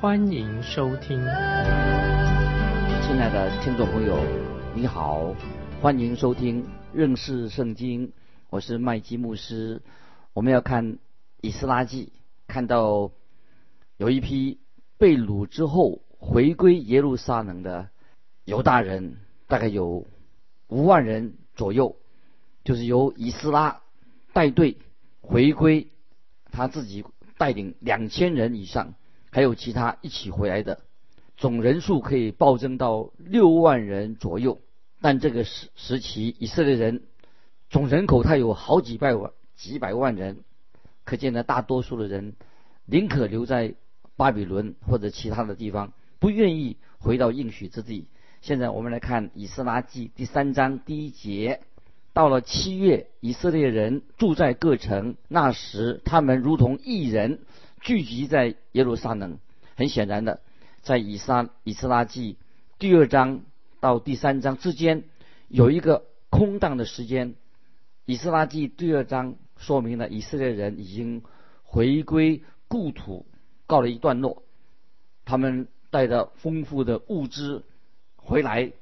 欢迎收听。亲爱的听众朋友，你好，欢迎收听认识圣经，我是麦基牧师。我们要看以斯拉记，看到有一批被掳之后回归耶路撒冷的犹大人，大概有五万人左右。就是由以斯拉带队回归，他自己带领两千人以上，还有其他一起回来的，总人数可以暴增到六万人左右。但这个时时期，以色列人总人口他有好几百万、几百万人，可见呢，大多数的人宁可留在巴比伦或者其他的地方，不愿意回到应许之地。现在我们来看《以斯拉记》第三章第一节。到了七月，以色列人住在各城。那时，他们如同一人聚集在耶路撒冷。很显然的，在以撒以斯拉记第二章到第三章之间有一个空档的时间。以斯拉记第二章说明了以色列人已经回归故土，告了一段落。他们带着丰富的物资回来，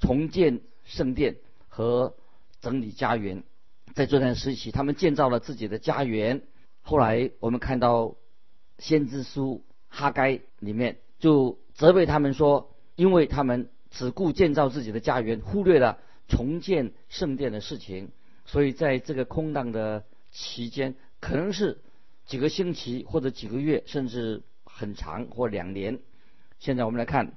重建圣殿和。整理家园，在这段时期，他们建造了自己的家园。后来我们看到先知书哈该里面就责备他们说，因为他们只顾建造自己的家园，忽略了重建圣殿的事情，所以在这个空档的期间，可能是几个星期或者几个月，甚至很长或两年。现在我们来看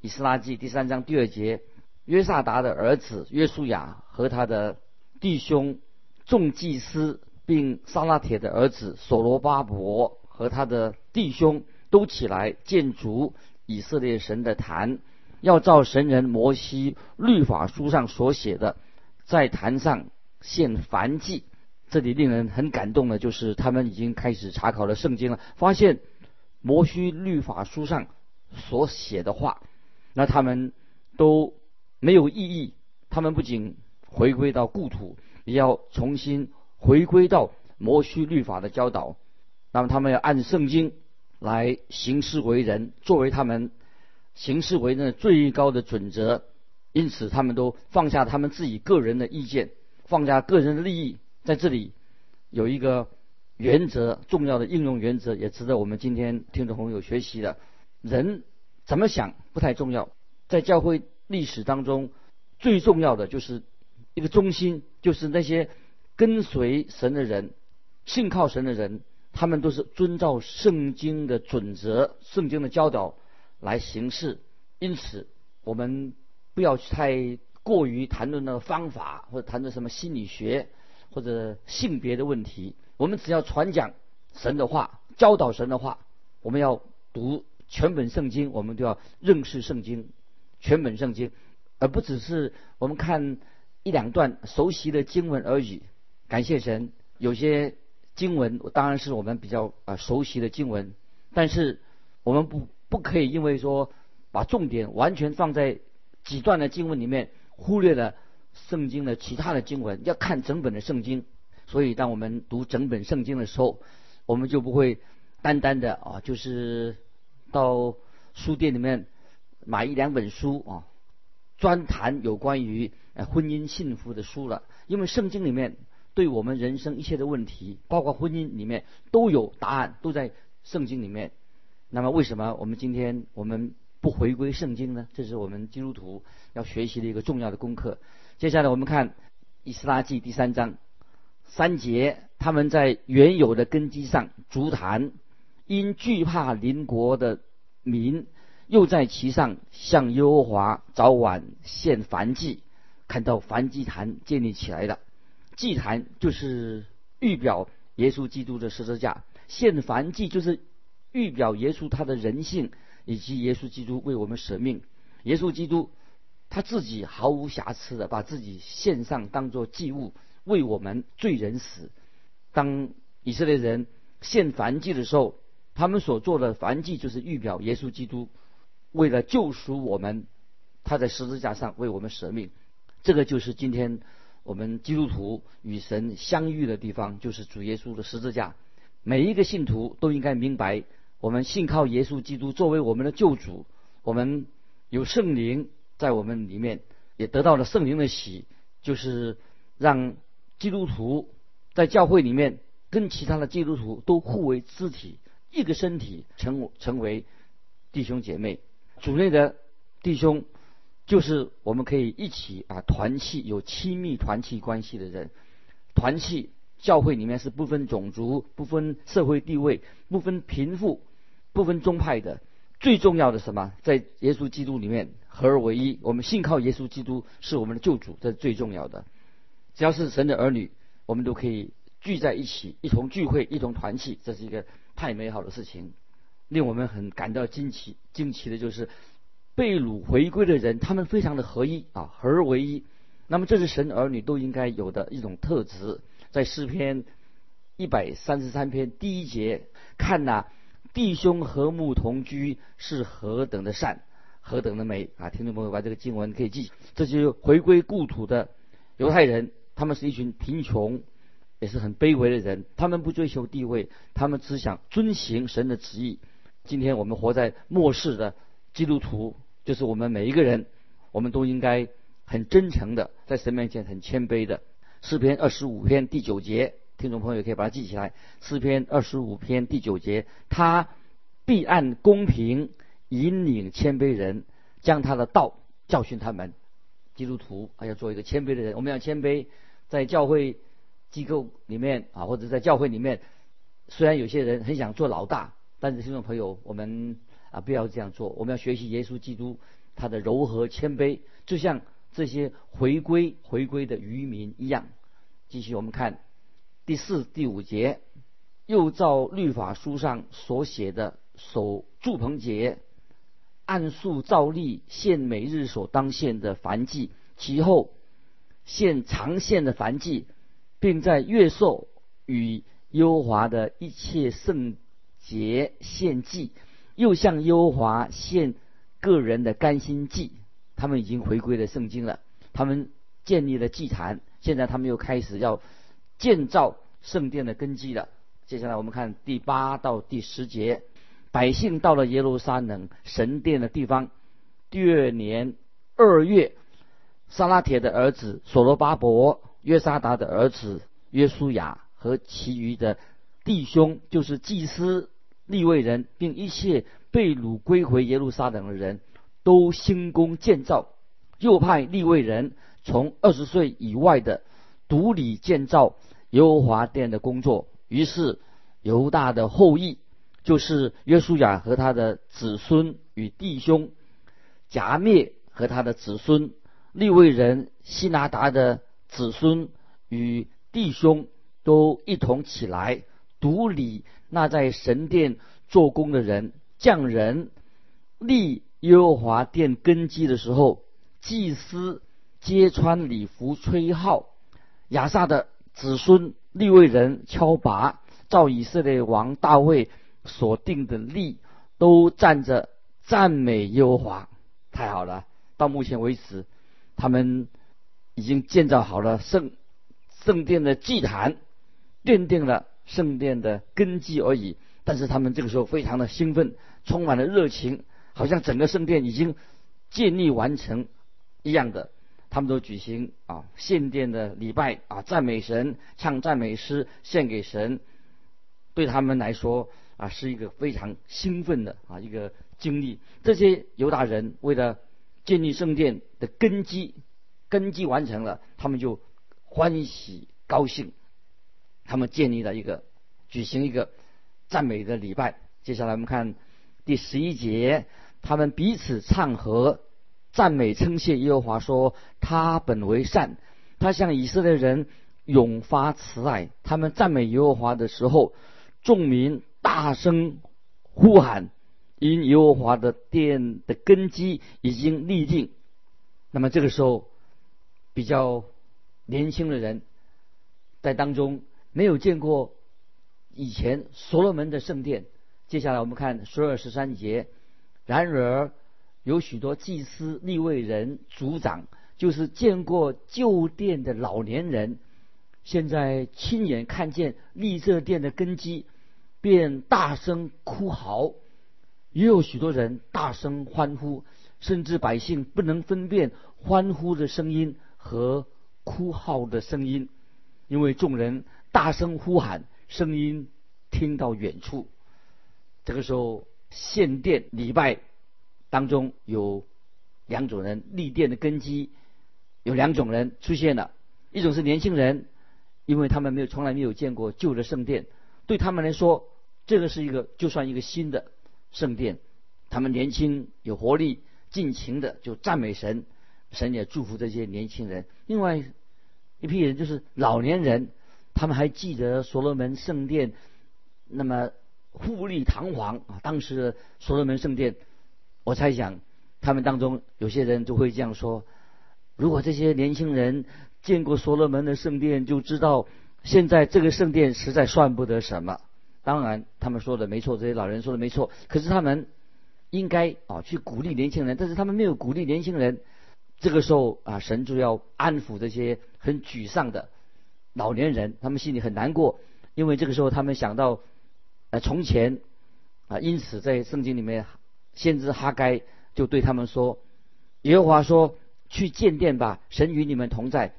以斯拉记第三章第二节。约萨达的儿子约书亚和他的弟兄众祭司，并撒拉铁的儿子所罗巴伯和他的弟兄都起来建筑以色列神的坛，要照神人摩西律法书上所写的，在坛上献燔祭。这里令人很感动的就是，他们已经开始查考了圣经了，发现摩西律法书上所写的话，那他们都。没有意义。他们不仅回归到故土，也要重新回归到摩西律法的教导。那么，他们要按圣经来行事为人，作为他们行事为人的最高的准则。因此，他们都放下他们自己个人的意见，放下个人的利益。在这里有一个原则，重要的应用原则，也值得我们今天听众朋友学习的。人怎么想不太重要，在教会。历史当中最重要的就是一个中心，就是那些跟随神的人、信靠神的人，他们都是遵照圣经的准则、圣经的教导来行事。因此，我们不要太过于谈论那个方法，或者谈论什么心理学或者性别的问题。我们只要传讲神的话，教导神的话。我们要读全本圣经，我们都要认识圣经。全本圣经，而不只是我们看一两段熟悉的经文而已。感谢神，有些经文当然是我们比较啊熟悉的经文，但是我们不不可以因为说把重点完全放在几段的经文里面，忽略了圣经的其他的经文。要看整本的圣经，所以当我们读整本圣经的时候，我们就不会单单的啊，就是到书店里面。买一两本书啊，专谈有关于呃婚姻幸福的书了。因为圣经里面对我们人生一切的问题，包括婚姻里面都有答案，都在圣经里面。那么为什么我们今天我们不回归圣经呢？这是我们基督徒要学习的一个重要的功课。接下来我们看《以斯拉记》第三章三节，他们在原有的根基上足坛，因惧怕邻国的民。又在其上向耶和华早晚献燔祭，看到燔祭坛建立起来的祭坛就是预表耶稣基督的十字架，献燔祭就是预表耶稣他的人性以及耶稣基督为我们舍命。耶稣基督他自己毫无瑕疵的把自己献上，当作祭物，为我们罪人死。当以色列人献燔祭的时候，他们所做的燔祭就是预表耶稣基督为了救赎我们，他在十字架上为我们舍命。这个就是今天我们基督徒与神相遇的地方，就是主耶稣的十字架。每一个信徒都应该明白，我们信靠耶稣基督作为我们的救主，我们有圣灵在我们里面，也得到了圣灵的喜，就是让基督徒在教会里面跟其他的基督徒都互为肢体，一个身体，成成为弟兄姐妹。主内的弟兄。就是我们可以一起啊团契，有亲密团契关系的人，团契教会里面是不分种族、不分社会地位、不分贫富、不分宗派的。最重要的什么？在耶稣基督里面合而为一。我们信靠耶稣基督是我们的救主，这是最重要的。只要是神的儿女，我们都可以聚在一起，一同聚会，一同团契，这是一个太美好的事情，令我们很感到惊奇。惊奇的就是。被掳回归的人，他们非常的合一啊，合而为一。那么这是神儿女都应该有的一种特质。在诗篇一百三十三篇第一节，看呐，弟兄和睦同居是何等的善，何等的美啊！听众朋友把这个经文可以记。这就是回归故土的犹太人，他们是一群贫穷，也是很卑微的人。他们不追求地位，他们只想遵行神的旨意。今天我们活在末世的基督徒。就是我们每一个人，我们都应该很真诚的在神面前很谦卑的。诗篇二十五篇第九节，听众朋友可以把它记起来。诗篇二十五篇第九节，他必按公平引领谦卑人，将他的道教训他们。基督徒还，要做一个谦卑的人。我们要谦卑，在教会机构里面啊，或者在教会里面，虽然有些人很想做老大，但是听众朋友，我们。啊，不要这样做！我们要学习耶稣基督他的柔和谦卑，就像这些回归回归的渔民一样。继续，我们看第四、第五节，又照律法书上所写的守祝棚节，按数照例献每日所当献的燔祭，其后献长献的燔祭，并在月寿与优华的一切圣节献祭。又向优华献个人的甘心祭，他们已经回归了圣经了。他们建立了祭坛，现在他们又开始要建造圣殿的根基了。接下来我们看第八到第十节：百姓到了耶路撒冷神殿的地方，第二年二月，撒拉铁的儿子所罗巴伯、约沙达的儿子约书亚和其余的弟兄，就是祭司。利未人，并一切被掳归回耶路撒冷的人都兴工建造，又派利未人从二十岁以外的独立建造耶和华殿的工作。于是犹大的后裔，就是约书亚和他的子孙与弟兄，夹灭和他的子孙，利未人希拿达的子孙与弟兄都一同起来。独立那在神殿做工的人，匠人立耶和华殿根基的时候，祭司揭穿礼服吹号，亚萨的子孙立位人敲拔，照以色列王大卫所定的例，都站着赞美耶和华。太好了，到目前为止，他们已经建造好了圣圣殿的祭坛，奠定了。圣殿的根基而已，但是他们这个时候非常的兴奋，充满了热情，好像整个圣殿已经建立完成一样的。他们都举行啊献殿的礼拜啊，赞美神，唱赞美诗献给神。对他们来说啊，是一个非常兴奋的啊一个经历。这些犹大人为了建立圣殿的根基，根基完成了，他们就欢喜高兴。他们建立了一个，举行一个赞美的礼拜。接下来我们看第十一节，他们彼此唱和，赞美称谢耶和华，说他本为善，他向以色列人永发慈爱。他们赞美耶和华的时候，众民大声呼喊，因耶和华的殿的根基已经立定。那么这个时候，比较年轻的人在当中没有见过以前所罗门的圣殿。接下来我们看十二十三节。然而有许多祭司、立位人、族长，就是见过旧殿的老年人，现在亲眼看见立这殿的根基，便大声哭嚎。也有许多人大声欢呼，甚至百姓不能分辨欢呼的声音和哭号的声音，因为众人大声呼喊，声音听到远处。这个时候，献殿礼拜当中有两种人立殿的根基，有两种人出现了。一种是年轻人，因为他们没有从来没有见过旧的圣殿，对他们来说，这个是一个就算一个新的圣殿。他们年轻有活力，尽情的就赞美神，神也祝福这些年轻人。另外一批人就是老年人，他们还记得所罗门圣殿，那么。富丽堂皇啊！当时所罗门圣殿，我猜想他们当中有些人就会这样说：如果这些年轻人见过所罗门的圣殿，就知道现在这个圣殿实在算不得什么。当然，他们说的没错，这些老人说的没错。可是他们应该啊去鼓励年轻人，但是他们没有鼓励年轻人。这个时候啊，神就要安抚这些很沮丧的老年人，他们心里很难过，因为这个时候他们想到。呃，从前啊，因此在圣经里面，先知哈该就对他们说：“耶和华说，去见殿吧，神与你们同在。”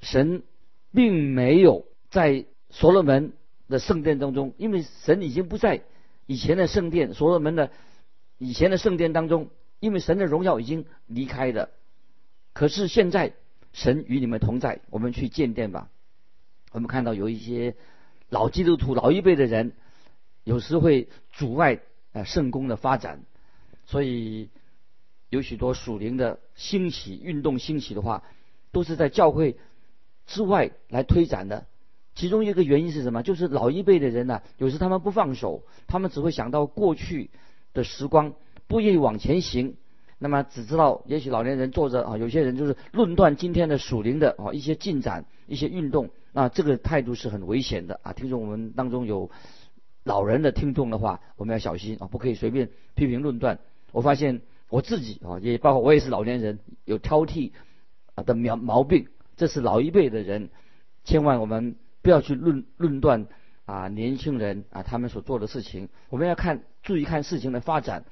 神并没有在所罗门的圣殿当中，因为神已经不在以前的圣殿，所罗门的以前的圣殿当中，因为神的荣耀已经离开了。可是现在神与你们同在，我们去见殿吧。我们看到有一些老基督徒、老一辈的人。有时会阻碍呃圣公的发展，所以有许多属灵的兴起运动兴起的话，都是在教会之外来推展的。其中一个原因是什么？就是老一辈的人呢，有时他们不放手，他们只会想到过去的时光，不愿意往前行。那么只知道，也许老年人坐着啊，有些人就是论断今天的属灵的啊一些进展、一些运动那，这个态度是很危险的啊。听说我们当中有。老人的听众的话，我们要小心啊，不可以随便批评论断。我发现我自己啊，也包括我也是老年人，有挑剔啊的苗毛病。这是老一辈的人，千万我们不要去论论断啊年轻人啊他们所做的事情。我们要看注意看事情的发展。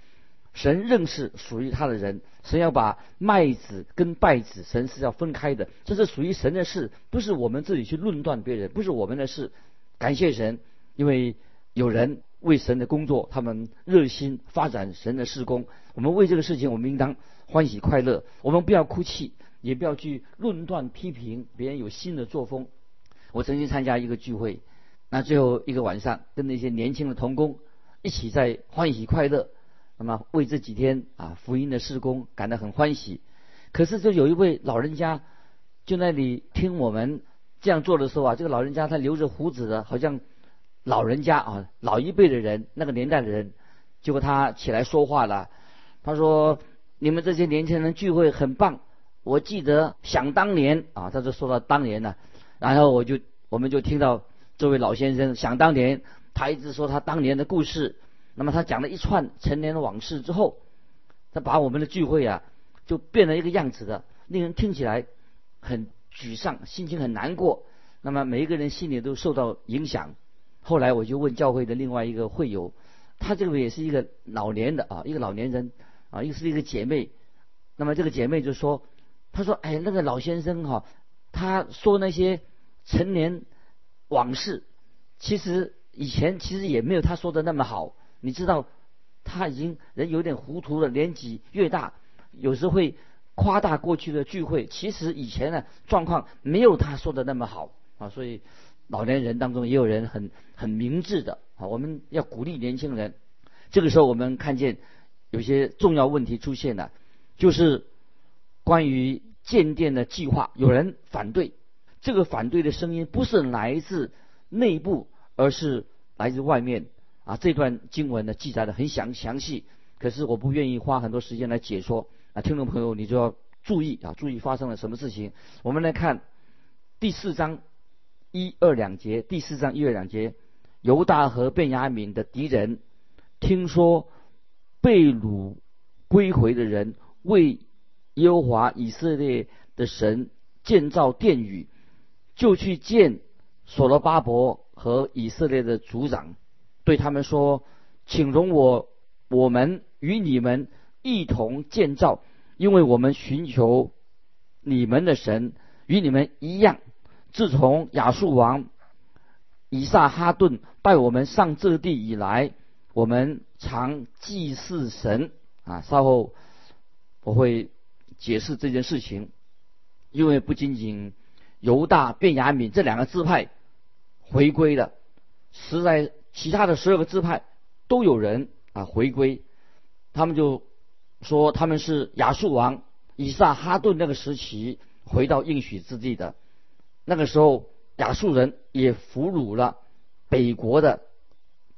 神认识属于他的人，神要把麦子跟稗子，神是要分开的。这是属于神的事，不是我们自己去论断别人，不是我们的事。感谢神，因为。有人为神的工作，他们热心发展神的事工。我们为这个事情，我们应当欢喜快乐。我们不要哭泣，也不要去论断批评别人有新的作风。我曾经参加一个聚会，那最后一个晚上，跟那些年轻的童工一起在欢喜快乐，那么为这几天啊福音的事工感到很欢喜。可是，就有一位老人家就那里听我们这样做的时候啊，这个老人家他留着胡子的，好像。老人家啊，老一辈的人，那个年代的人，结果他起来说话了。他说：“你们这些年轻人聚会很棒。我记得想当年啊，他就说到当年呢。然后我就我们就听到这位老先生想当年，他一直说他当年的故事。那么他讲了一串陈年的往事之后，他把我们的聚会啊，就变了一个样子的，令人听起来很沮丧，心情很难过。那么每一个人心里都受到影响。”后来我就问教会的另外一个会友，他这个也是一个老年的啊，一个老年人啊，又是一个姐妹。那么这个姐妹就说：“她说，哎，那个老先生哈，他说那些陈年往事，其实以前其实也没有他说的那么好。你知道，他已经人有点糊涂了，年纪越大，有时会夸大过去的聚会。其实以前呢，状况没有他说的那么好啊，所以。”老年人当中也有人很很明智的啊，我们要鼓励年轻人。这个时候我们看见有些重要问题出现了，就是关于建店的计划，有人反对。这个反对的声音不是来自内部，而是来自外面。啊，这段经文呢记载的很详详细，可是我不愿意花很多时间来解说啊，听众朋友你就要注意啊，注意发生了什么事情。我们来看第四章一二两节，第四章一二两节，犹大和便雅悯的敌人听说被掳归回的人为耶和华以色列的神建造殿宇，就去见所罗巴伯和以色列的族长。对他们说：“请容我，我们与你们一同建造，因为我们寻求你们的神，与你们一样。自从亚述王以撒哈顿带我们上这地以来，我们常祭祀神。啊，稍后我会解释这件事情，因为不仅仅犹大、便雅敏这两个支派回归了，实在。”其他的十二个支派都有人啊回归，他们就说他们是亚述王以撒哈顿那个时期回到应许之地的。那个时候亚述人也俘虏了北国的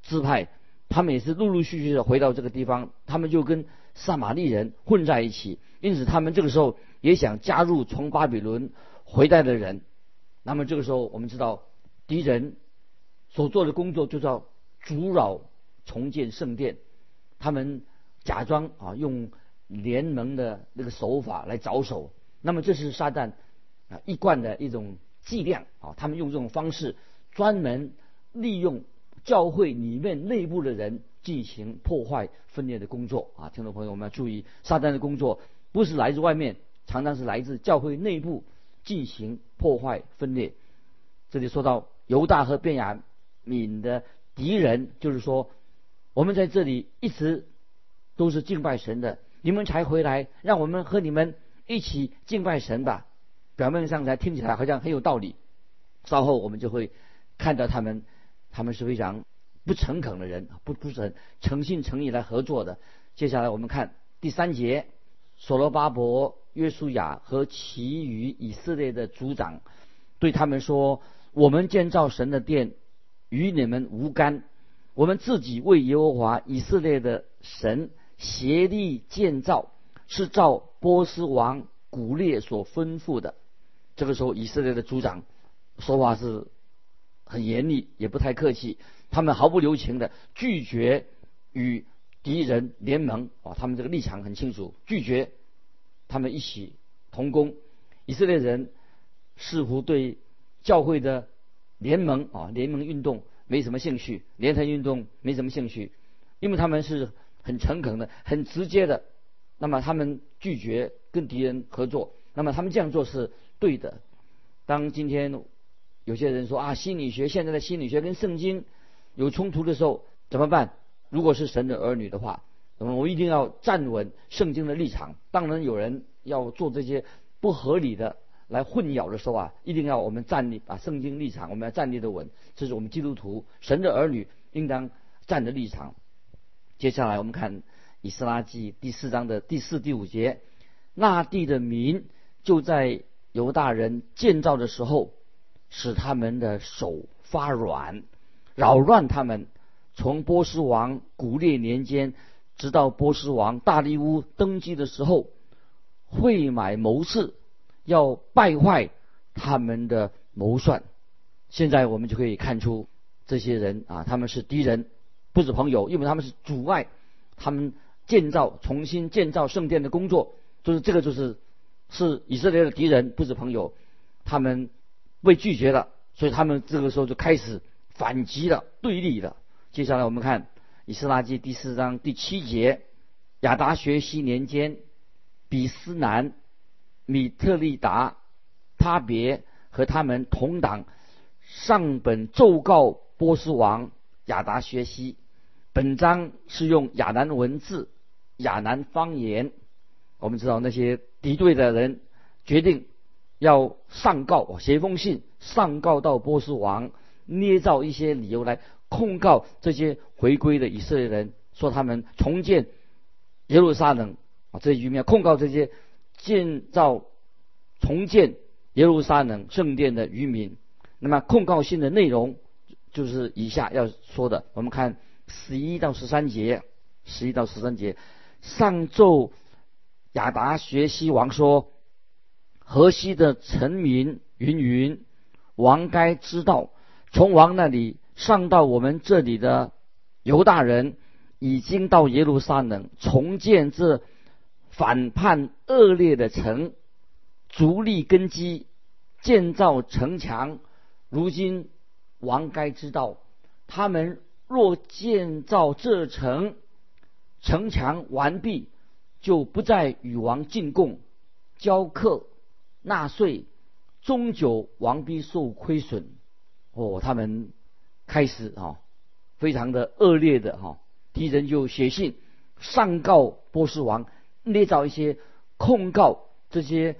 支派，他们也是陆陆续续的回到这个地方，他们就跟撒玛利人混在一起，因此他们这个时候也想加入从巴比伦回来的人。那么这个时候我们知道敌人。所做的工作就叫阻扰重建圣殿，他们假装啊用联盟的那个手法来着手，那么这是撒旦啊一贯的一种伎俩啊，他们用这种方式专门利用教会里面内部的人进行破坏分裂的工作啊，听众朋友我们要注意，撒旦的工作不是来自外面，常常是来自教会内部进行破坏分裂。这里说到犹大和便雅。敏的敌人就是说，我们在这里一直都是敬拜神的，你们才回来，让我们和你们一起敬拜神吧。表面上才听起来好像很有道理，稍后我们就会看到他们，他们是非常不诚恳的人，不不是很诚信诚意来合作的。接下来我们看第三节，所罗巴伯、约书亚和其余以色列的族长对他们说：“我们建造神的殿。”与你们无干，我们自己为耶和华以色列的神协力建造，是照波斯王古列所吩咐的。这个时候，以色列的族长说话是很严厉，也不太客气，他们毫不留情的拒绝与敌人联盟啊，他们这个立场很清楚，拒绝他们一起同工。以色列人似乎对教会的。联盟啊，联盟运动没什么兴趣，联合运动没什么兴趣，因为他们是很诚恳的、很直接的。那么他们拒绝跟敌人合作，那么他们这样做是对的。当今天有些人说啊，心理学现在的心理学跟圣经有冲突的时候怎么办？如果是神的儿女的话，那么我一定要站稳圣经的立场。当然有人要做这些不合理的。来混淆的时候啊，一定要我们站立，把圣经立场，我们要站立的稳，这是我们基督徒神的儿女应当站的立场。接下来我们看以斯拉记第四章的第四、第五节，那地的民就在犹大人建造的时候，使他们的手发软，扰乱他们。从波斯王古列年间，直到波斯王大利乌登基的时候，会买谋士。要败坏他们的谋算，现在我们就可以看出这些人啊，他们是敌人，不是朋友，因为他们是阻碍他们建造、重新建造圣殿的工作，就是这个就是是以色列的敌人，不是朋友，他们被拒绝了，所以他们这个时候就开始反击了、对立了。接下来我们看以斯拉记第四章第七节，亚达学习年间，比斯南。米特利达、他别和他们同党上本奏告波斯王亚达学习。本章是用亚南文字、亚南方言。我们知道那些敌对的人决定要上告，写一封信上告到波斯王，捏造一些理由来控告这些回归的以色列人，说他们重建耶路撒冷啊这一局面控告这些。建造、重建耶路撒冷圣殿的渔民，那么控告信的内容就是以下要说的。我们看十一到十三节，十一到十三节，上奏亚达学西王说：“河西的臣民云云，王该知道，从王那里上到我们这里的犹大人，已经到耶路撒冷重建这反叛恶劣的城，逐立根基，建造城墙。如今王该知道，他们。”若建造这城城墙完毕，就不再与王进贡、交课、纳税，终究王必受亏损。哦，他们开始啊，非常的恶劣的哈，敌人就写信上告波斯王，捏造一些控告这些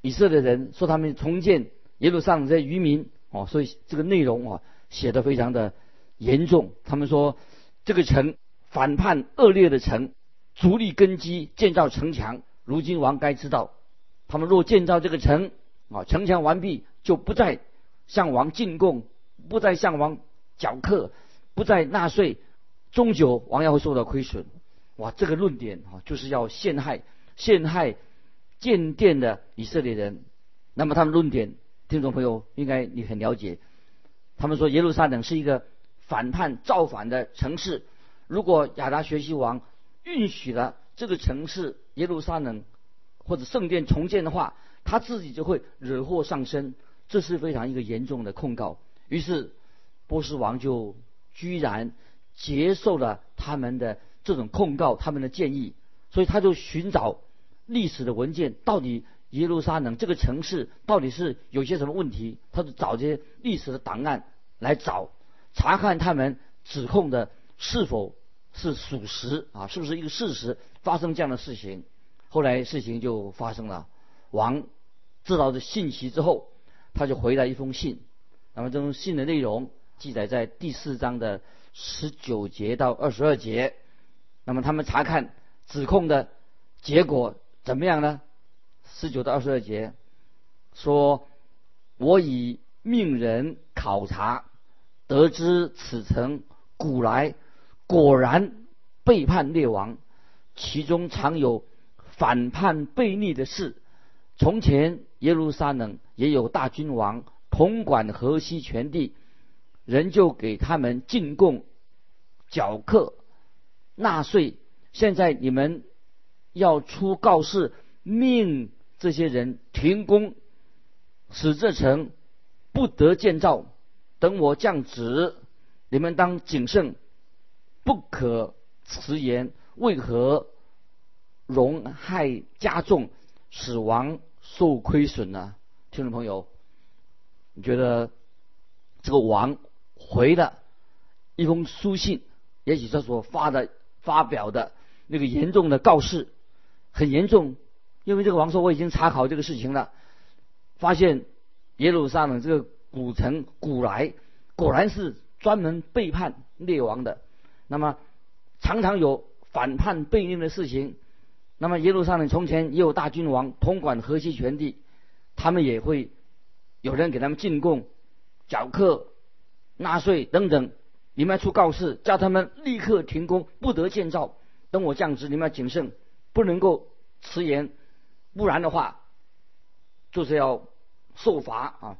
以色列人，说他们重建耶路撒冷这些渔民哦，所以这个内容啊写的非常的。严重，他们说这个城反叛恶劣的城，逐立根基建造城墙。如今王该知道，他们若建造这个城啊，城墙完毕就不再向王进贡，不再向王缴课，不再纳税，终究王要会受到亏损。哇，这个论点啊，就是要陷害陷害建殿的以色列人。那么他们论点，听众朋友应该你很了解，他们说耶路撒冷是一个。反叛造反的城市，如果亚达学习王允许了这个城市耶路撒冷或者圣殿重建的话，他自己就会惹祸上身，这是非常一个严重的控告。于是波斯王就居然接受了他们的这种控告，他们的建议，所以他就寻找历史的文件，到底耶路撒冷这个城市到底是有些什么问题，他就找这些历史的档案来找。查看他们指控的是否是属实啊？是不是一个事实发生这样的事情？后来事情就发生了。王知道这信息之后，他就回来一封信。那么这封信的内容记载在第四章的十九节到二十二节。那么他们查看指控的结果怎么样呢？十九到二十二节说：“我已命人考察。”得知此城古来果然背叛列王，其中常有反叛悖逆的事。从前耶路撒冷也有大君王统管河西全地，人就给他们进贡、缴课、纳税。现在你们要出告示，命这些人停工，使这城不得建造。等我降旨，你们当谨慎，不可迟延。为何容害加重，死亡受亏损呢？听众朋友，你觉得这个王回的一封书信，也许他所发的发表的那个严重的告示很严重，因为这个王说我已经查考这个事情了，发现耶路撒冷这个。古城古来果然是专门背叛列王的，那么常常有反叛背逆的事情。那么耶路撒冷从前也有大君王统管河西全地，他们也会有人给他们进贡、缴课、纳税等等。你们要出告示，叫他们立刻停工，不得建造。等我降职，你们要谨慎，不能够迟延，不然的话就是要受罚啊。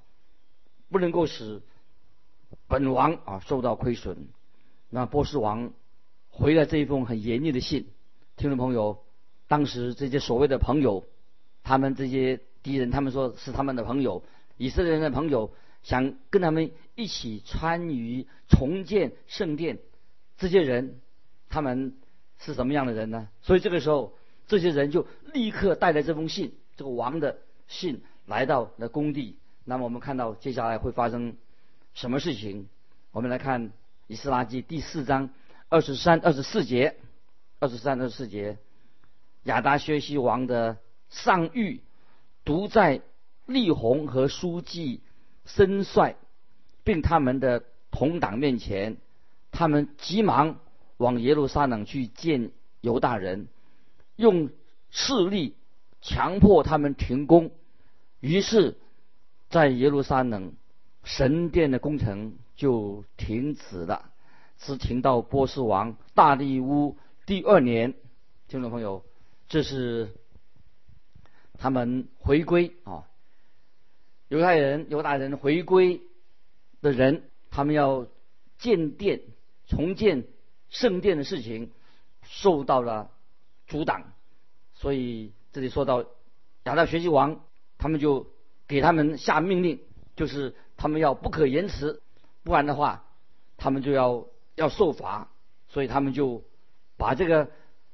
不能够使本王啊受到亏损。那波斯王回了这一封很严厉的信，听众朋友，当时这些所谓的朋友，他们这些敌人，他们说是他们的朋友，以色列人的朋友，想跟他们一起参与重建圣殿。这些人，他们是什么样的人呢？所以这个时候，这些人就立刻带着这封信，这个王的信，来到了工地。那么我们看到接下来会发生什么事情？我们来看《以斯拉记》第四章二十三、二十四节，二十三、二十四节，亚达薛西王的上谕读在利宏和书记申帅，并他们的同党面前，他们急忙往耶路撒冷去见犹大人，用势力强迫他们停工，于是。在耶路撒冷神殿的工程就停止了，只停到波斯王大利乌第二年。听众朋友，这是他们回归啊，犹太人、犹大人回归的人，他们要建殿、重建圣殿的事情受到了阻挡，所以这里说到亚大学习王，他们就给他们下命令，就是他们要不可延迟，不然的话，他们就要要受罚，所以他们就把这个。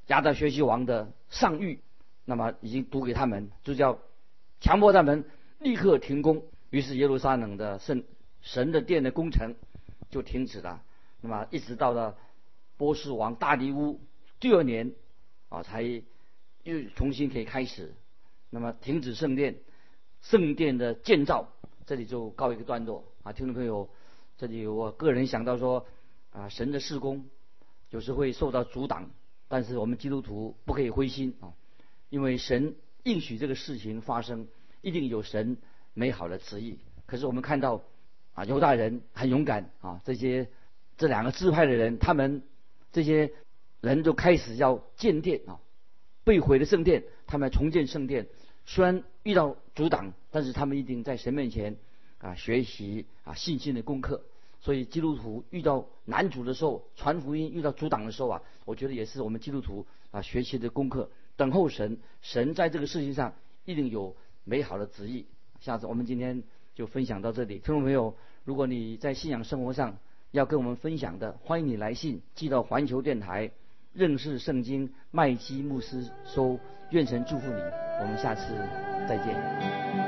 亚达学习王的上谕，那么已经读给他们，就叫强迫他们立刻停工。于是耶路撒冷的圣神的殿的工程就停止了。那么一直到了波斯王大利乌第二年啊，才又重新可以开始。那么停止圣殿，圣殿的建造这里就告一个段落啊。听众朋友，这里我个人想到说啊，神的施工有时会受到阻挡。但是我们基督徒不可以灰心啊，因为神应许这个事情发生，一定有神美好的旨意。可是我们看到啊，犹大人很勇敢啊，这些这两个支派的人，他们这些人就开始要建殿啊，被毁的圣殿，他们要重建圣殿，虽然遇到阻挡，但是他们一定在神面前啊学习啊信心的功课。所以基督徒遇到难主的时候，传福音遇到阻挡的时候啊，我觉得也是我们基督徒啊学习的功课。等候神，神在这个事情上一定有美好的旨意。下次我们今天就分享到这里，听众朋友，如果你在信仰生活上要跟我们分享的，欢迎你来信寄到环球电台认识圣经麦基牧师说。愿神祝福你，我们下次再见。